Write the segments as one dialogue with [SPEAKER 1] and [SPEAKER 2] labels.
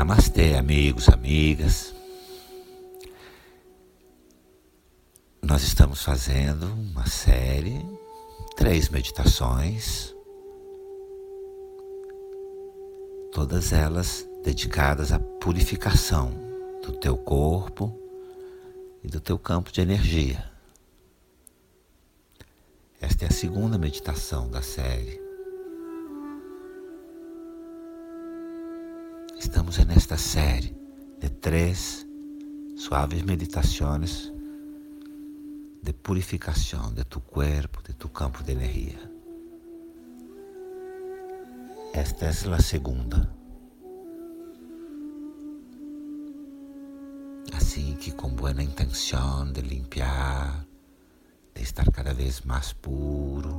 [SPEAKER 1] Namastê, amigos, amigas. Nós estamos fazendo uma série, três meditações, todas elas dedicadas à purificação do teu corpo e do teu campo de energia. Esta é a segunda meditação da série. Estamos nesta série de três suaves meditações de purificação de tu corpo, de tu campo de energia. Esta é a segunda. Assim que com boa intenção de limpiar, de estar cada vez mais puro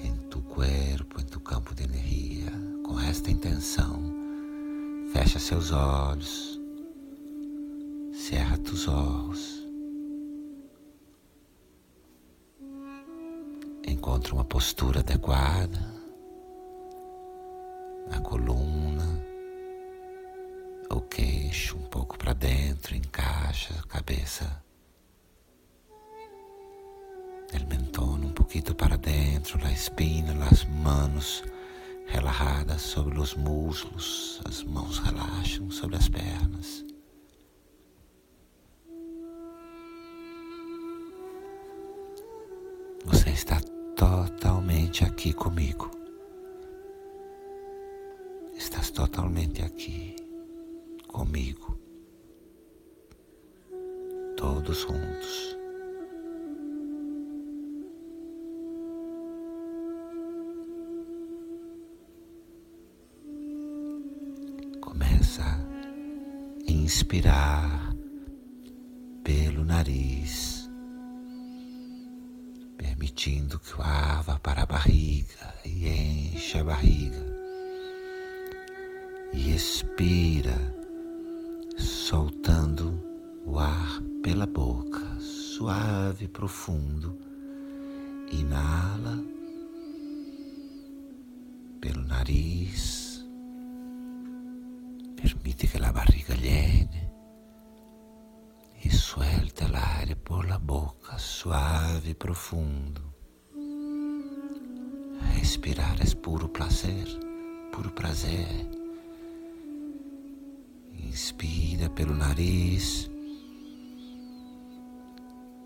[SPEAKER 1] em tu corpo, em tu campo de energia, com esta intenção Fecha seus olhos, cerra tus olhos. Encontre uma postura adequada. Na coluna, o queixo um pouco para dentro, encaixa a cabeça, el mentón um pouquinho para dentro, a espina, as manos relaxadas sobre os muslos, as as pernas. Você está totalmente aqui comigo. Estás totalmente aqui comigo. Todos juntos. Inspirar pelo nariz, permitindo que o ar vá para a barriga e enche a barriga. E expira, soltando o ar pela boca, suave e profundo. Inala pelo nariz Permite que la barriga llene y suelta el aire por la boca suave y profundo. Respirar es puro placer, puro prazer. Inspira pelo nariz,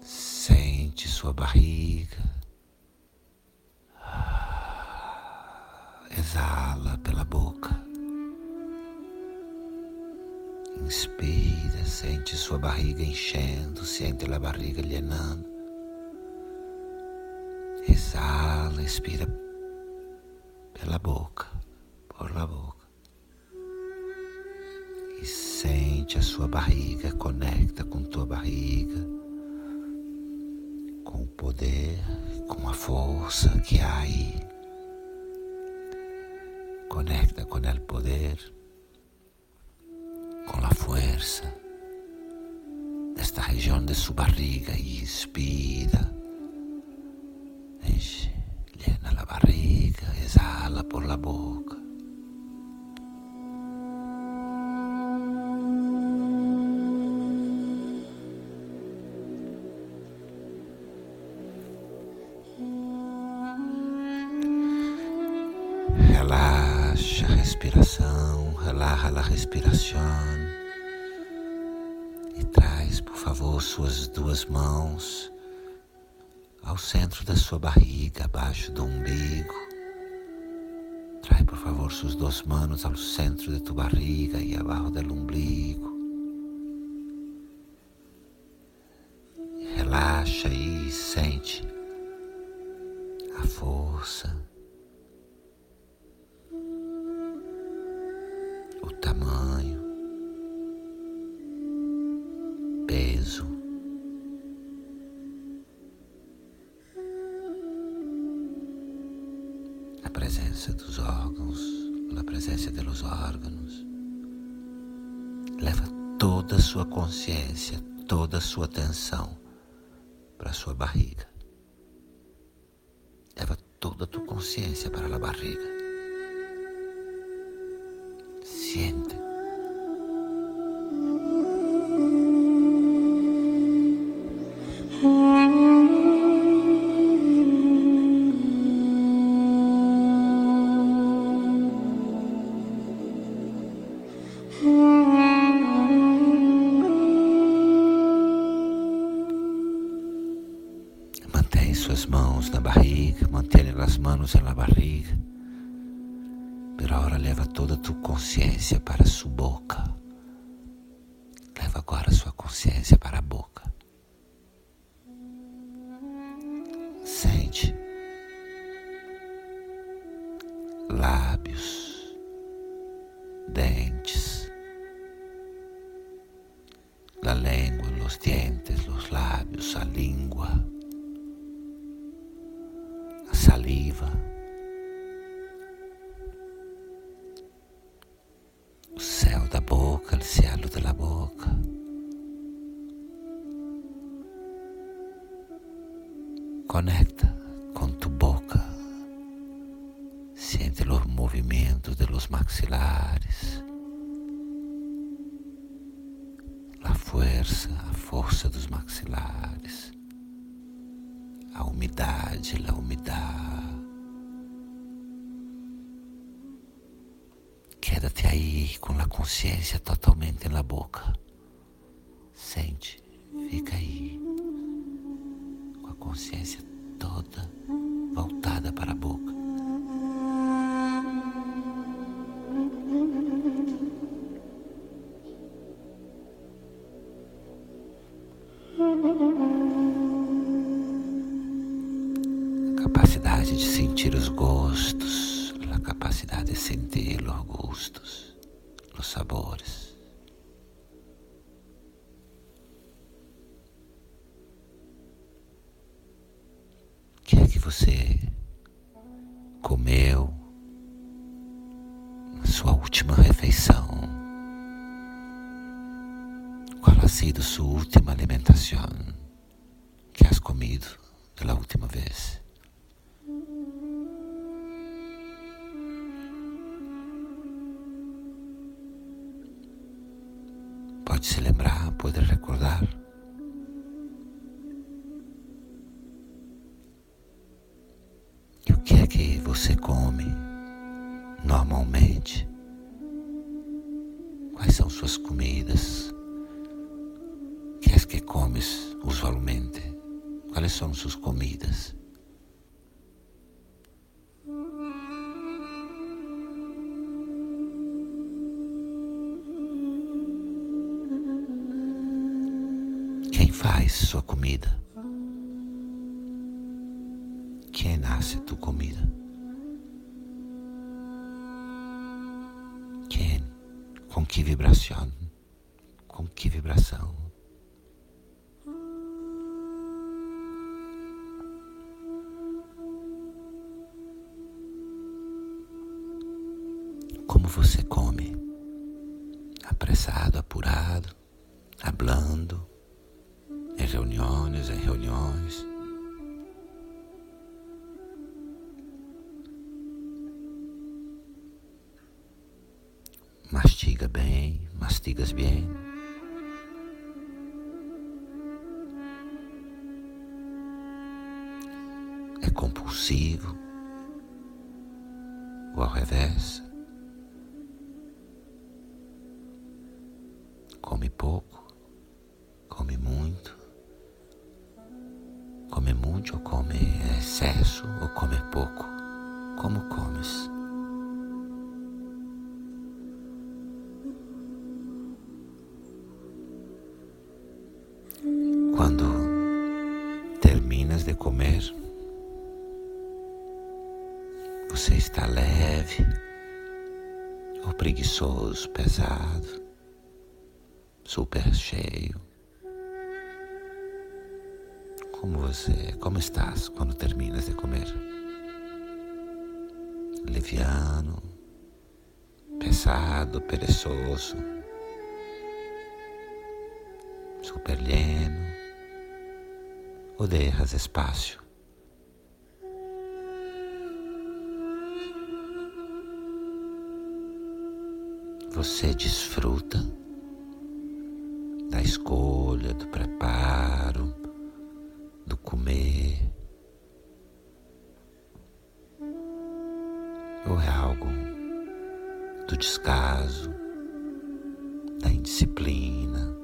[SPEAKER 1] sente sua barriga. Exala pela boca. Inspira, sente sua barriga enchendo, sente a barriga llenando. Exala, expira pela boca, por la boca. E sente a sua barriga, conecta com tua barriga, com o poder, com a força que há aí. Conecta com o poder con la fuerza de esta región de su barriga inspira. llena la barriga, exhala por la boca. Relaxa a respiração, relaxa a respiração. favor, suas duas mãos ao centro da sua barriga, abaixo do umbigo. Trai, por favor, suas duas mãos ao centro de tu barriga e abaixo do umbigo. Relaxa e sente a força, la presença dos órgãos, na presença dos órgãos. Leva toda a sua consciência, toda a sua atenção para a sua barriga. Leva toda a tua consciência para a barriga. Siente. Hmm. Mãos na barriga, mantenha as mãos na barriga. Pero agora leva toda a tua consciência para a sua boca. Leva agora a sua consciência para a boca. Saliva, o céu da boca, o cielo da boca. Conecta con tu boca. Siente los movimientos de los maxilares. A força, a força dos maxilares. A umidade, a umidade. Quédate aí com a consciência totalmente na boca. Sente, fica aí consciência toda voltada para a boca. A capacidade de sentir os gostos, capacidade de sentir os gostos, os sabores. você comeu na sua última refeição? Qual ha sido sua última alimentação que has comido pela última vez? Pode se lembrar, pode recordar? você come normalmente? Quais são suas comidas? Que é que comes usualmente? Quais são suas comidas? Faz sua comida? Quem nasce tua comida? Com que vibração? Com que vibração? Como você come? Apressado, apurado, hablando, em reuniões, em reuniões. Mastiga bem, mastigas bem. É compulsivo ou ao revés. Excesso ou come pouco. Como comes? de comer, você está leve ou preguiçoso, pesado, super cheio. Como você, como estás quando terminas de comer? Leviano, pesado, perezoso, super lleno ou deixas espaço? Você desfruta da escolha, do preparo, do comer? Ou é algo do descaso, da indisciplina?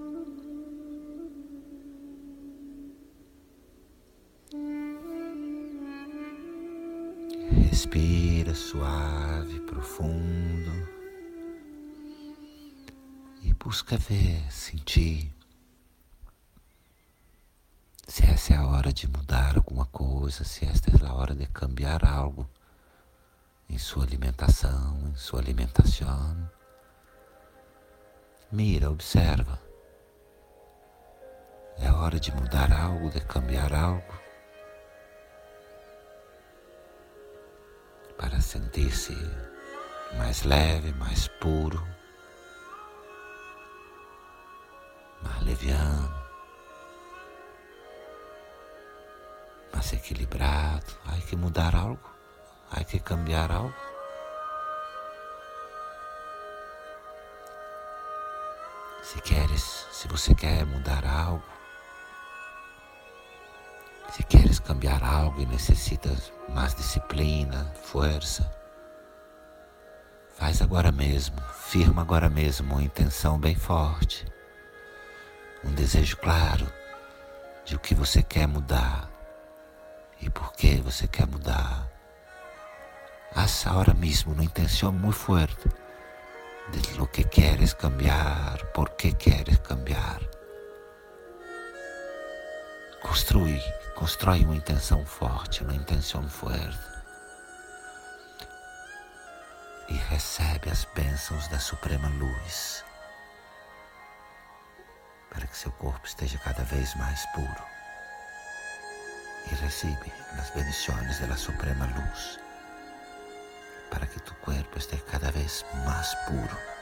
[SPEAKER 1] Respira suave, profundo e busca ver, sentir se essa é a hora de mudar alguma coisa, se esta é a hora de cambiar algo em sua alimentação, em sua alimentação. Mira, observa. É hora de mudar algo, de cambiar algo. Para sentir-se mais leve, mais puro, mais leviano. Mais equilibrado. Há que mudar algo, há que cambiar algo. Se queres, se você quer mudar algo, se queres cambiar algo e necessitas mais disciplina, força, faz agora mesmo, firma agora mesmo uma intenção bem forte, um desejo claro de o que você quer mudar e por que você quer mudar. Haz ahora mismo una intención muy fuerte de lo que quieres cambiar, por qué quieres cambiar. Construi, constrói uma intenção forte, uma intenção forte. E recebe as bênçãos da Suprema Luz, para que seu corpo esteja cada vez mais puro y recibe las bendiciones de la Suprema Luz para que tu cuerpo esté cada vez más puro.